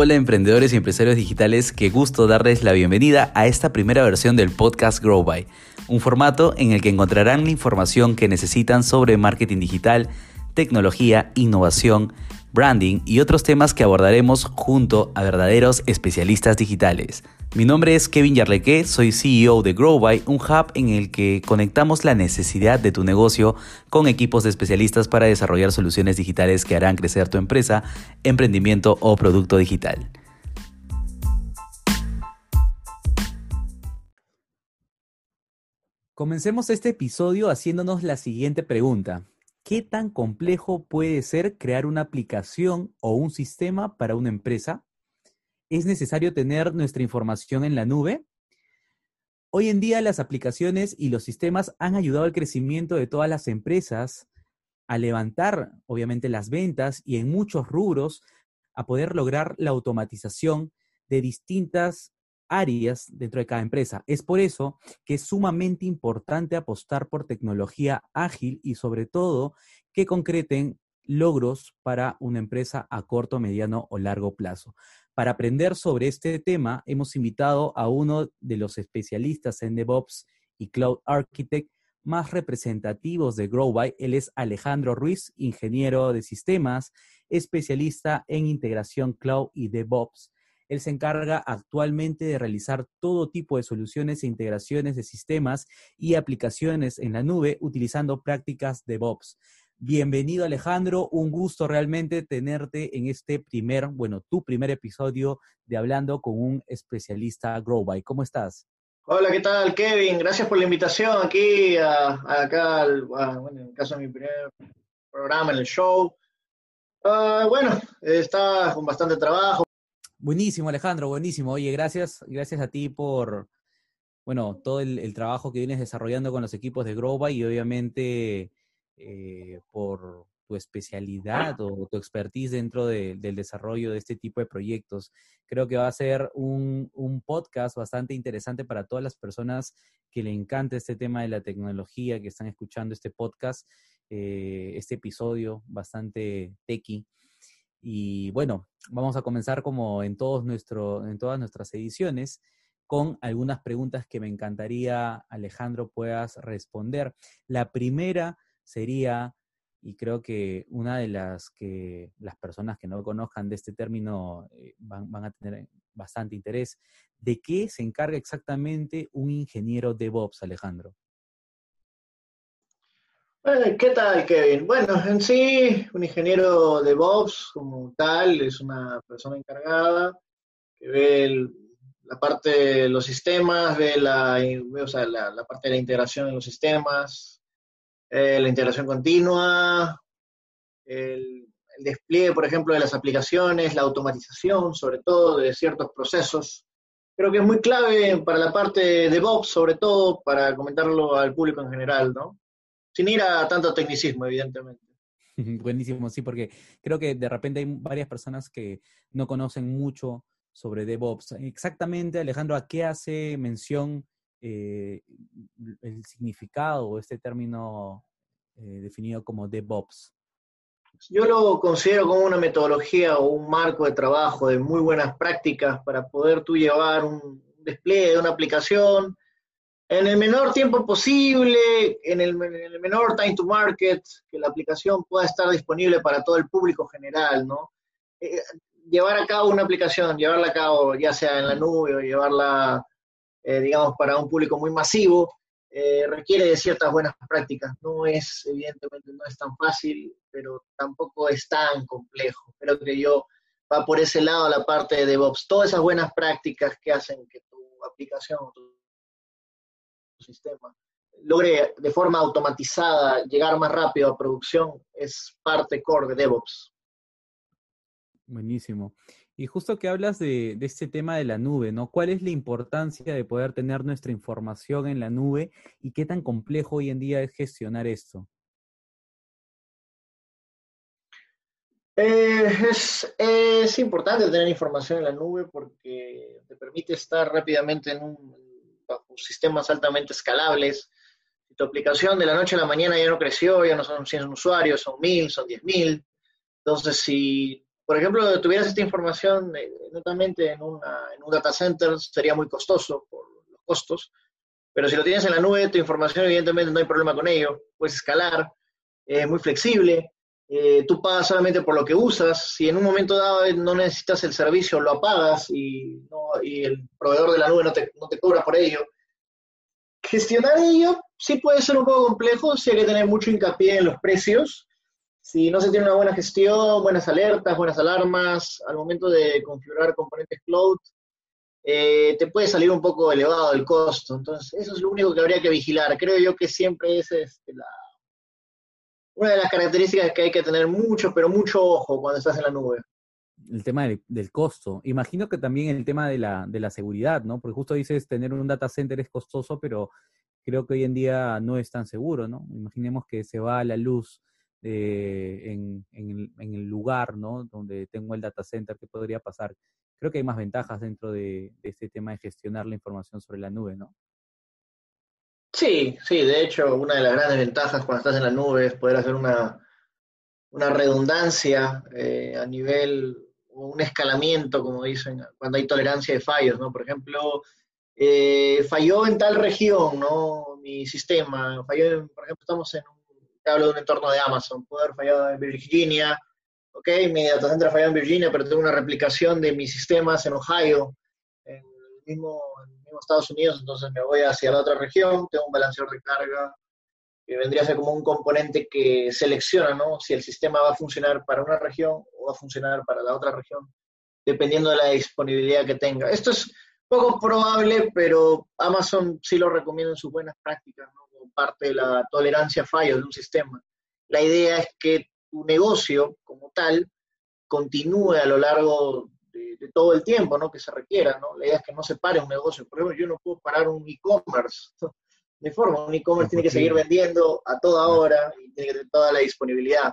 Hola emprendedores y empresarios digitales, qué gusto darles la bienvenida a esta primera versión del podcast Grow By, un formato en el que encontrarán la información que necesitan sobre marketing digital, tecnología, innovación, branding y otros temas que abordaremos junto a verdaderos especialistas digitales. Mi nombre es Kevin Yarleque, soy CEO de GrowBy, un hub en el que conectamos la necesidad de tu negocio con equipos de especialistas para desarrollar soluciones digitales que harán crecer tu empresa, emprendimiento o producto digital. Comencemos este episodio haciéndonos la siguiente pregunta. ¿Qué tan complejo puede ser crear una aplicación o un sistema para una empresa? ¿Es necesario tener nuestra información en la nube? Hoy en día las aplicaciones y los sistemas han ayudado al crecimiento de todas las empresas, a levantar obviamente las ventas y en muchos rubros a poder lograr la automatización de distintas áreas dentro de cada empresa. Es por eso que es sumamente importante apostar por tecnología ágil y sobre todo que concreten logros para una empresa a corto, mediano o largo plazo. Para aprender sobre este tema, hemos invitado a uno de los especialistas en DevOps y Cloud Architect más representativos de GrowBy. Él es Alejandro Ruiz, ingeniero de sistemas, especialista en integración cloud y DevOps. Él se encarga actualmente de realizar todo tipo de soluciones e integraciones de sistemas y aplicaciones en la nube utilizando prácticas DevOps. Bienvenido Alejandro, un gusto realmente tenerte en este primer, bueno, tu primer episodio de Hablando con un especialista GrowBy. ¿Cómo estás? Hola, ¿qué tal Kevin? Gracias por la invitación aquí, acá, bueno, en caso de mi primer programa en el show. Ah, bueno, está con bastante trabajo. Buenísimo Alejandro, buenísimo. Oye, gracias, gracias a ti por, bueno, todo el, trabajo que vienes desarrollando con los equipos de GrowBy y obviamente eh, por tu especialidad o tu expertise dentro del desarrollo de este tipo de proyectos. Creo que va a ser un, podcast bastante interesante para todas las personas que le encanta este tema de la tecnología, que están escuchando este podcast, eh, este episodio bastante techy. Y bueno, vamos a comenzar como en, todos nuestro, en todas nuestras ediciones con algunas preguntas que me encantaría, Alejandro, puedas responder. La primera sería, y creo que una de las que las personas que no conozcan de este término eh, van, a tener bastante interés, ¿de qué se encarga exactamente un ingeniero DevOps, Alejandro? Eh, ¿Qué tal, Kevin? Bueno, en sí, un ingeniero DevOps como tal es una persona encargada que ve la parte de los sistemas, ve la, la, parte de la integración en los sistemas, eh, la integración continua, el, despliegue, por ejemplo, de las aplicaciones, la automatización, sobre todo, de ciertos procesos. Creo que es muy clave para la parte de DevOps, sobre todo, para comentarlo al público en general, ¿no? Sin ir a tanto tecnicismo, evidentemente. Buenísimo, sí, porque creo que de repente hay varias personas que no conocen mucho sobre DevOps. Exactamente, Alejandro, ¿a qué hace mención eh, el significado o este término eh, definido como DevOps? Yo lo considero como una metodología o un marco de trabajo de muy buenas prácticas para poder tú llevar un despliegue de una aplicación en el menor tiempo posible, en el, menor time to market, que la aplicación pueda estar disponible para todo el público general, ¿no? Eh, llevar a cabo una aplicación, llevarla a cabo ya sea en la nube o llevarla eh, digamos, para un público muy masivo, eh, requiere de ciertas buenas prácticas. No es, evidentemente, no es tan fácil, pero tampoco es tan complejo. Creo que yo va por ese lado la parte de DevOps. Todas esas buenas prácticas que hacen que tu aplicación, tu sistema, logre de forma automatizada llegar más rápido a producción, es parte core de DevOps. Buenísimo. Y justo que hablas de, este tema de la nube, ¿no? ¿Cuál es la importancia de poder tener nuestra información en la nube y qué tan complejo hoy en día es gestionar esto? Eh, es, importante tener información en la nube porque te permite estar rápidamente en un, sistemas altamente escalables. Si tu aplicación de la noche a la mañana ya no creció, ya no son 100 usuarios, son 1000, son 10.000. Entonces, si por ejemplo, tuvieras esta información eh, netamente en, una, en un data center, sería muy costoso por los costos, pero si lo tienes en la nube, tu información evidentemente no hay problema con ello, puedes escalar, es muy flexible, eh, tú pagas solamente por lo que usas, si en un momento dado no necesitas el servicio, lo apagas y, y el proveedor de la nube no te, no te cobra por ello. Gestionar ello sí puede ser un poco complejo, sí hay que tener mucho hincapié en los precios, si no se tiene una buena gestión, buenas alertas, buenas alarmas, al momento de configurar componentes cloud, eh, te puede salir un poco elevado el costo. Entonces, eso es lo único que habría que vigilar. Creo yo que siempre es este, una de las características que hay que tener mucho, pero mucho ojo cuando estás en la nube. El tema del, costo. Imagino que también el tema de la, de la seguridad, ¿no? Porque justo dices, tener un data center es costoso, pero creo que hoy en día no es tan seguro, ¿no? Imaginemos que se va a la luz eh, en, el, lugar ¿no? donde tengo el data center, ¿qué podría pasar? Creo que hay más ventajas dentro de, este tema de gestionar la información sobre la nube, ¿no? Sí, sí, de hecho, una de las grandes ventajas cuando estás en la nube es poder hacer una, una redundancia eh, a nivel, un escalamiento, como dicen, cuando hay tolerancia de fallos, ¿no? Por ejemplo, eh, falló en tal región, ¿no? Mi sistema, falló, por ejemplo, estamos en un hablo de un entorno de Amazon, puede haber fallado en Virginia, ok, mi data center fallado en Virginia, pero tengo una replicación de mis sistemas en Ohio, en el mismo, Estados Unidos, entonces me voy hacia la otra región, tengo un balanceador de carga que vendría a ser como un componente que selecciona, ¿no? Si el sistema va a funcionar para una región o va a funcionar para la otra región, dependiendo de la disponibilidad que tenga. Esto es poco probable, pero Amazon sí lo recomienda en sus buenas prácticas, ¿no? parte de la tolerancia a fallos de un sistema. La idea es que tu negocio como tal continúe a lo largo de, todo el tiempo ¿no? que se requiera. ¿no? La idea es que no se pare un negocio. Por ejemplo, yo no puedo parar un e-commerce de forma. Un e-commerce tiene que seguir vendiendo a toda hora y tiene que tener toda la disponibilidad.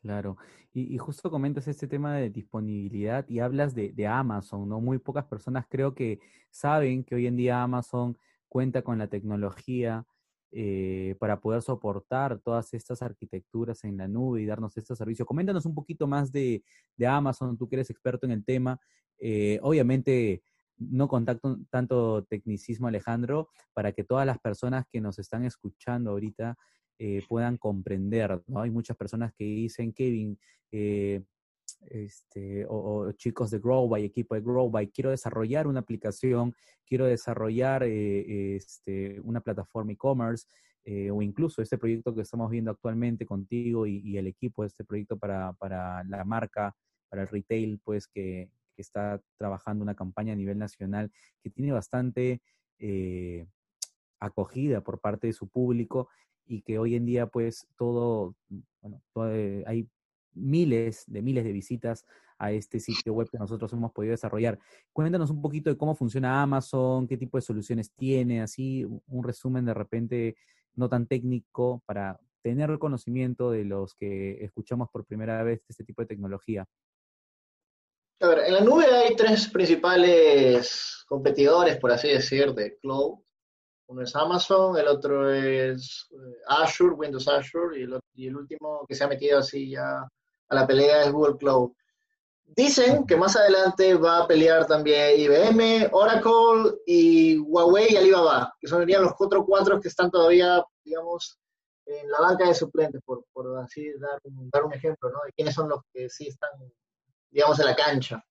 Claro. Y, justo comentas este tema de disponibilidad y hablas de, de, Amazon, ¿no? Muy pocas personas creo que saben que hoy en día Amazon cuenta con la tecnología eh, para poder soportar todas estas arquitecturas en la nube y darnos este servicio. Coméntanos un poquito más de, Amazon, tú que eres experto en el tema. Eh, obviamente, no contacto tanto tecnicismo, Alejandro, para que todas las personas que nos están escuchando ahorita eh, puedan comprender. ¿no? Hay muchas personas que dicen, Kevin, este, o, chicos de Growby, equipo de Growby, quiero desarrollar una aplicación, quiero desarrollar eh, este, una plataforma e-commerce, eh, o incluso este proyecto que estamos viendo actualmente contigo y, el equipo este proyecto para, para, la marca, para el retail, pues que, que, está trabajando una campaña a nivel nacional que tiene bastante eh, acogida por parte de su público y que hoy en día pues todo, bueno, hay miles de miles de visitas a este sitio web que nosotros hemos podido desarrollar. Cuéntanos un poquito de cómo funciona Amazon, qué tipo de soluciones tiene, así un resumen de repente no tan técnico para tener conocimiento de los que escuchamos por primera vez este tipo de tecnología. A ver, en la nube hay tres principales competidores, por así decir, de cloud. Uno es Amazon, el otro es eh, Azure, Windows Azure, y el, y el último que se ha metido así ya a la pelea es Google Cloud. Dicen que más adelante va a pelear también IBM, Oracle y Huawei y Alibaba, que son los cuatro cuatro que están todavía, digamos, en la banca de suplentes, por, así dar un, dar un ejemplo, ¿no? De quiénes son los que sí están, digamos, en la cancha.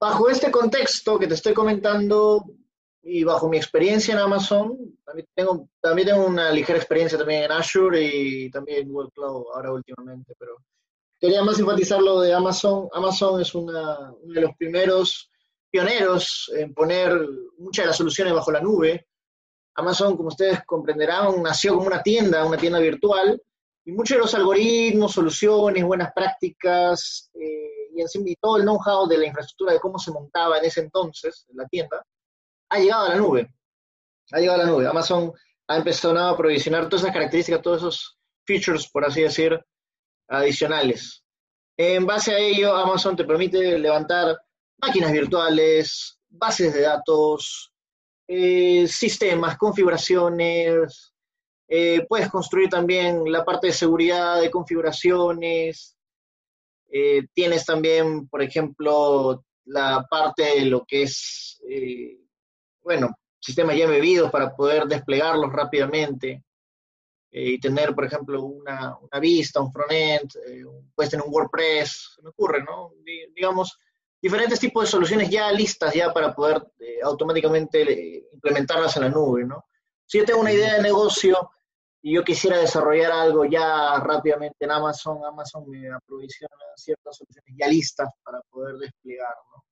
Bajo este contexto que te estoy comentando y bajo mi experiencia en Amazon, también tengo, también tengo una ligera experiencia también en Azure y también en Google Cloud ahora últimamente, pero quería más enfatizar lo de Amazon. Amazon es una, uno de los primeros pioneros en poner muchas de las soluciones bajo la nube. Amazon, como ustedes comprenderán, nació como una tienda, una tienda virtual, y muchos de los algoritmos, soluciones, buenas prácticas eh, y, en y todo el know-how de la infraestructura de cómo se montaba en ese entonces en la tienda, ha llegado a la nube. Ha llegado a la nube. Amazon ha empezado a provisionar todas esas características, todos esos features, por así decir, adicionales. En base a ello, Amazon te permite levantar máquinas virtuales, bases de datos, eh, sistemas, configuraciones. Eh, puedes construir también la parte de seguridad, de configuraciones. Eh, tienes también, por ejemplo, la parte de lo que es, eh, bueno, sistemas ya bebidos para poder desplegarlos rápidamente y tener, por ejemplo, una, una vista, un frontend, puedes tener un WordPress, se me ocurre, ¿no? digamos, diferentes tipos de soluciones ya listas ya para poder automáticamente implementarlas en la nube, ¿no? Si yo tengo una idea de negocio y yo quisiera desarrollar algo ya rápidamente en Amazon, Amazon me aprovisiona ciertas soluciones ya listas para poder desplegar, ¿no?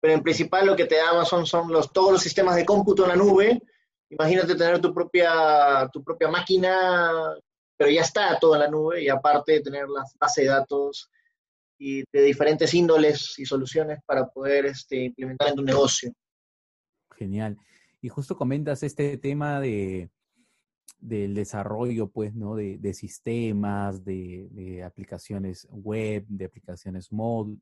Pero en principal lo que te da Amazon son los, todos los sistemas de cómputo en la nube. Imagínate tener tu propia, tu propia máquina, pero ya está todo en la nube y aparte de tener las bases de datos y de diferentes índoles y soluciones para poder este, implementar en tu negocio. Genial. Y justo comentas este tema de, del desarrollo, pues, ¿no? De, sistemas, de, aplicaciones web, de aplicaciones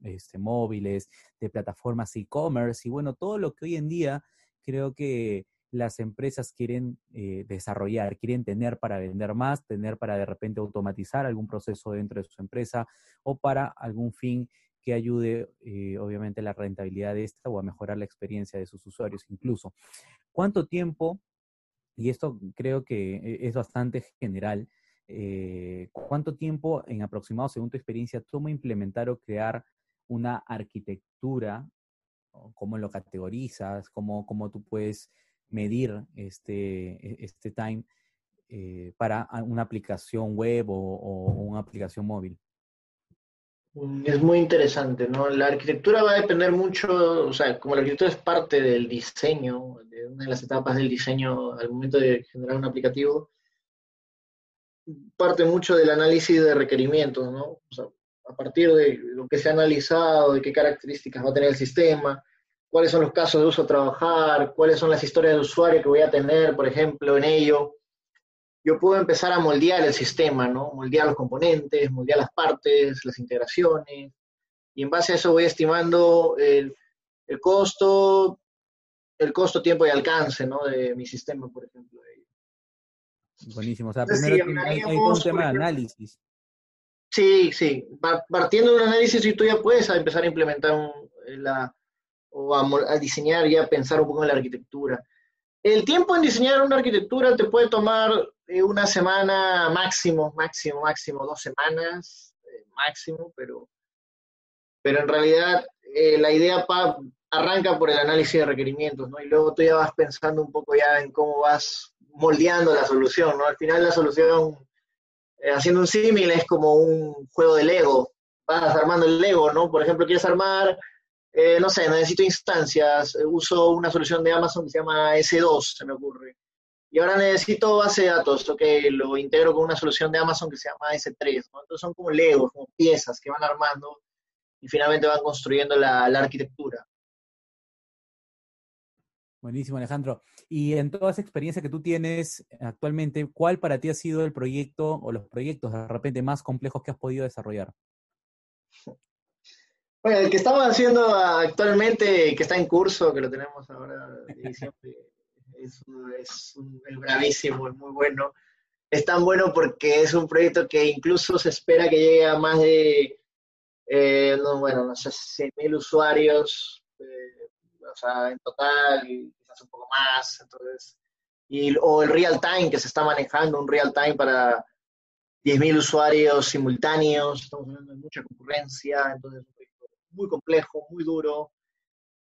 este, móviles, de plataformas e-commerce y bueno, todo lo que hoy en día creo que las empresas quieren eh, desarrollar, quieren tener para vender más, tener para de repente automatizar algún proceso dentro de su empresa o para algún fin que ayude, eh, obviamente, la rentabilidad de esta o a mejorar la experiencia de sus usuarios incluso. ¿Cuánto tiempo y esto creo que e, es bastante general, eh, ¿cuánto tiempo en aproximado, según tu experiencia, toma implementar o crear una arquitectura? ¿Cómo lo categorizas? ¿Cómo, cómo tú puedes medir este, e, este time eh, para una aplicación web o una aplicación móvil? Mm, es muy interesante, ¿no? La arquitectura va a depender mucho, o sea, como la arquitectura es parte del diseño, una de las etapas del diseño al momento de generar un aplicativo, parte mucho del análisis de requerimientos, ¿no? O sea, a partir de lo que se ha analizado, de qué características va a tener el sistema, cuáles son los casos de uso a trabajar, cuáles son las historias de usuario que voy a tener, por ejemplo, en ello yo puedo empezar a moldear el sistema, ¿no? Moldear los componentes, moldear las partes, las integraciones, y en base a eso voy estimando el, costo, el costo, tiempo y alcance, ¿no? De mi sistema, por ejemplo. Buenísimo. O sea, primero hay, un tema de análisis. Sí, sí. Partiendo de un análisis, y tú ya puedes empezar a implementar la, o a, a, diseñar, ya pensar un poco en la arquitectura. El tiempo en diseñar una arquitectura te puede tomar eh, una semana máximo, máximo, máximo, dos semanas eh, máximo, pero, pero en realidad eh, la idea arranca por el análisis de requerimientos, ¿no? Y luego tú ya vas pensando un poco ya en cómo vas moldeando la solución, ¿no? Al final la solución, haciendo un símil, es como un juego de Lego. Vas armando el Lego, ¿no? Por ejemplo, quieres armar eh, no sé, necesito instancias, eh, uso una solución de Amazon que se llama S2, se me ocurre. Y ahora necesito base de datos, ok, lo integro con una solución de Amazon que se llama S3, ¿no? Entonces son como legos, como piezas que van armando y finalmente van construyendo la, la arquitectura. Buenísimo, Alejandro. Y en toda esa experiencia que tú tienes actualmente, ¿cuál para ti ha sido el proyecto o los proyectos de repente más complejos que has podido desarrollar? Bueno, el que estamos haciendo actualmente, que está en curso, que lo tenemos ahora es, es, bravísimo, es muy bueno. Es tan bueno porque es un proyecto que incluso se espera que llegue a más de, eh, no, bueno, no sé, 100.000 usuarios, eh, o sea, en total, y quizás un poco más, entonces, y, o el real time que se está manejando, un real time para 10.000 usuarios simultáneos, estamos hablando de mucha concurrencia, entonces muy complejo, muy duro.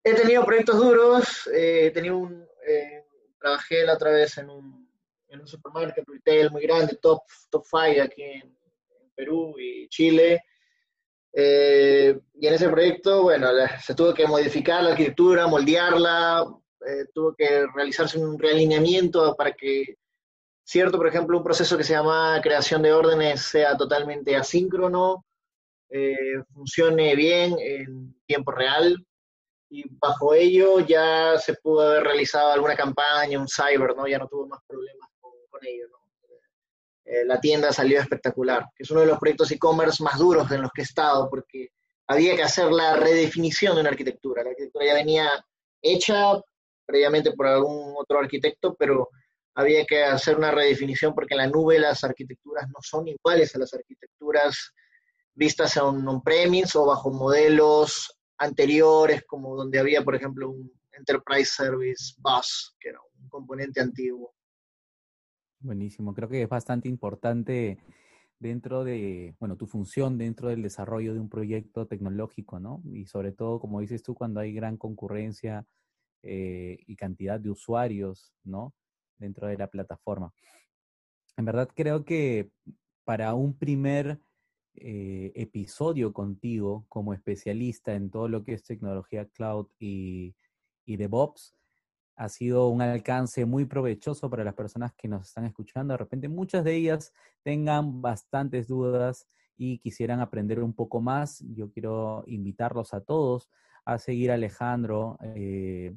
He tenido proyectos duros, eh, he tenido un, eh, trabajé la otra vez en un, en un supermarket retail muy grande, top, top five aquí en, Perú y Chile. Eh, y en ese proyecto, bueno, se tuvo que modificar la arquitectura, moldearla, tuvo que realizarse un realineamiento para que cierto, por ejemplo, un proceso que se llama creación de órdenes sea totalmente asíncrono, eh, funcione bien en tiempo real y bajo ello ya se pudo haber realizado alguna campaña, un cyber, ¿no? Ya no tuvo más problemas con, ello, eh, la tienda salió espectacular, que es uno de los proyectos e-commerce más duros en los que he estado, porque había que hacer la redefinición de una arquitectura. La arquitectura ya venía hecha previamente por algún otro arquitecto, pero había que hacer una redefinición porque en la nube las arquitecturas no son iguales a las arquitecturas vistas en on-premise o bajo modelos anteriores, como donde había, por ejemplo, un Enterprise Service Bus, que era un componente antiguo. Buenísimo, creo que es bastante importante dentro de, bueno, tu función dentro del desarrollo de un proyecto tecnológico, ¿no? Y sobre todo, como dices tú, cuando hay gran concurrencia eh, y cantidad de usuarios, ¿no? Dentro de la plataforma. En verdad creo que para un primer eh, episodio contigo como especialista en todo lo que es tecnología cloud y, y DevOps, ha sido un alcance muy provechoso para las personas que nos están escuchando. De repente muchas de ellas tengan bastantes dudas y quisieran aprender un poco más. Yo quiero invitarlos a todos a seguir a Alejandro eh,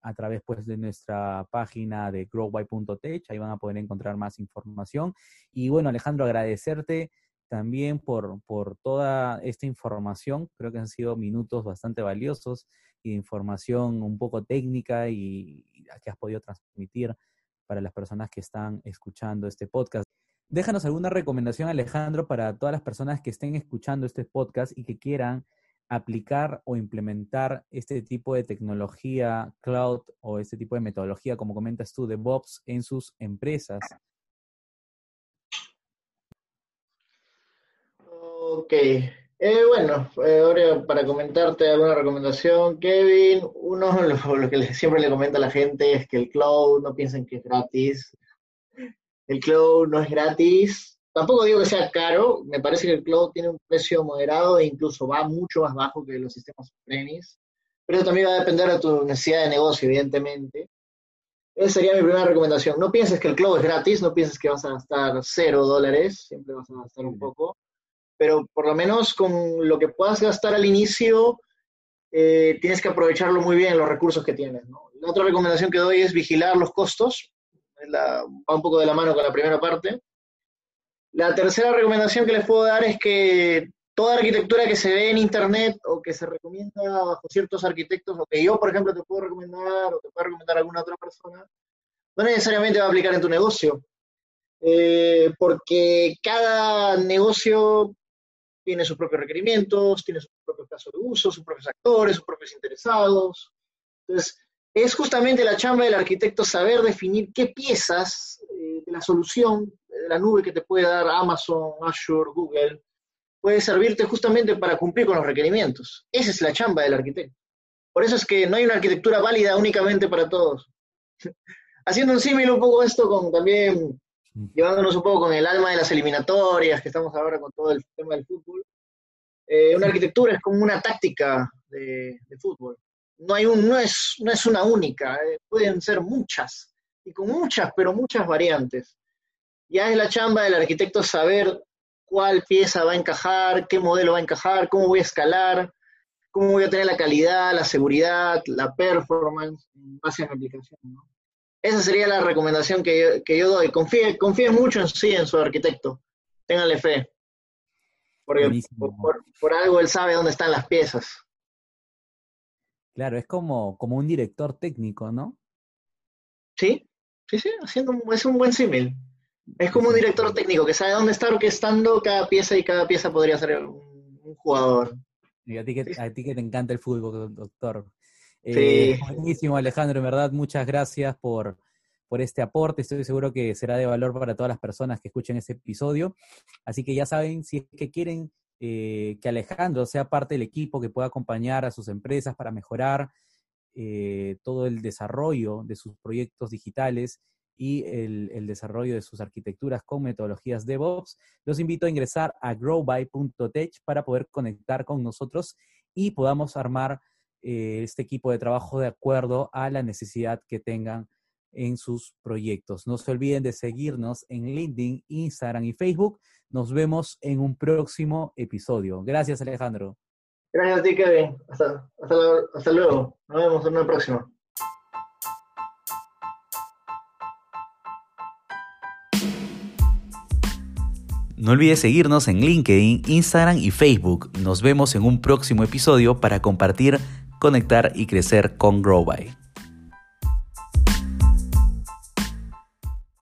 a través pues, de nuestra página de growby.tech. Ahí van a poder encontrar más información. Y bueno, Alejandro, agradecerte también por, por toda esta información. Creo que han sido minutos bastante valiosos y información un poco técnica y, que has podido transmitir para las personas que están escuchando este podcast. Déjanos alguna recomendación, Alejandro, para todas las personas que estén escuchando este podcast y que quieran aplicar o implementar este tipo de tecnología cloud o este tipo de metodología, como comentas tú, de DevOps en sus empresas. Ok, eh, bueno, eh, ahora para comentarte alguna recomendación, Kevin, uno lo, lo que siempre le comenta a la gente es que el cloud no piensen que es gratis. El cloud no es gratis. Tampoco digo que sea caro, me parece que el cloud tiene un precio moderado e incluso va mucho más bajo que los sistemas premise. Pero eso también va a depender de tu necesidad de negocio, evidentemente. Esa sería mi primera recomendación. No pienses que el cloud es gratis, no pienses que vas a gastar cero dólares, siempre vas a gastar un poco pero por lo menos con lo que puedas gastar al inicio, eh, tienes que aprovecharlo muy bien, los recursos que tienes. La otra recomendación que doy es vigilar los costos, va un poco de la mano con la primera parte. La tercera recomendación que les puedo dar es que toda arquitectura que se ve en Internet o que se recomienda bajo ciertos arquitectos, o que yo, por ejemplo, te puedo recomendar o te puede recomendar alguna otra persona, no necesariamente va a aplicar en tu negocio. Eh, porque cada negocio tiene sus propios requerimientos, tiene sus propios casos de uso, sus propios actores, sus propios interesados. Entonces, es justamente la chamba del arquitecto saber definir qué piezas eh, de la solución de la nube que te puede dar Amazon, Azure, Google, puede servirte justamente para cumplir con los requerimientos. Esa es la chamba del arquitecto. Por eso es que no hay una arquitectura válida únicamente para todos. Haciendo un símil un poco esto con también llevándonos un poco con el alma de las eliminatorias, que estamos ahora con todo el tema del fútbol, eh, una arquitectura es como una táctica de, fútbol. No, hay un, no, es, no es una única, eh, pueden ser muchas, y con muchas, pero muchas variantes. Ya es la chamba del arquitecto saber cuál pieza va a encajar, qué modelo va a encajar, cómo voy a escalar, cómo voy a tener la calidad, la seguridad, la performance en base a mi aplicación. ¿no? Esa sería la recomendación que yo, doy. Confíe, confíe mucho en sí, en su arquitecto. Ténganle fe. Porque por, algo él sabe dónde están las piezas. Claro, es como, como un director técnico, ¿no? Sí, sí, sí, haciendo, es un buen símil. Es como un director técnico que sabe dónde está orquestando cada pieza y cada pieza podría ser un, jugador. Y a ti, que, a ti que te encanta el fútbol, doctor. Eh, buenísimo, Alejandro, en verdad, muchas gracias por, por este aporte. Estoy seguro que será de valor para todas las personas que escuchen este episodio. Así que ya saben, si es que quieren eh, que Alejandro sea parte del equipo que pueda acompañar a sus empresas para mejorar eh, todo el desarrollo de sus proyectos digitales y el, el, desarrollo de sus arquitecturas con metodologías DevOps, los invito a ingresar a growby.tech para poder conectar con nosotros y podamos armar eh, este equipo de trabajo de acuerdo a la necesidad que tengan en sus proyectos. No se olviden de seguirnos en LinkedIn, Instagram y Facebook. Nos vemos en un próximo episodio. Gracias, Alejandro. Gracias a ti, Kevin. Hasta, hasta luego. Nos vemos en una próxima. No olvides seguirnos en LinkedIn, Instagram y Facebook. Nos vemos en un próximo episodio para compartir conectar y crecer con GrowBy.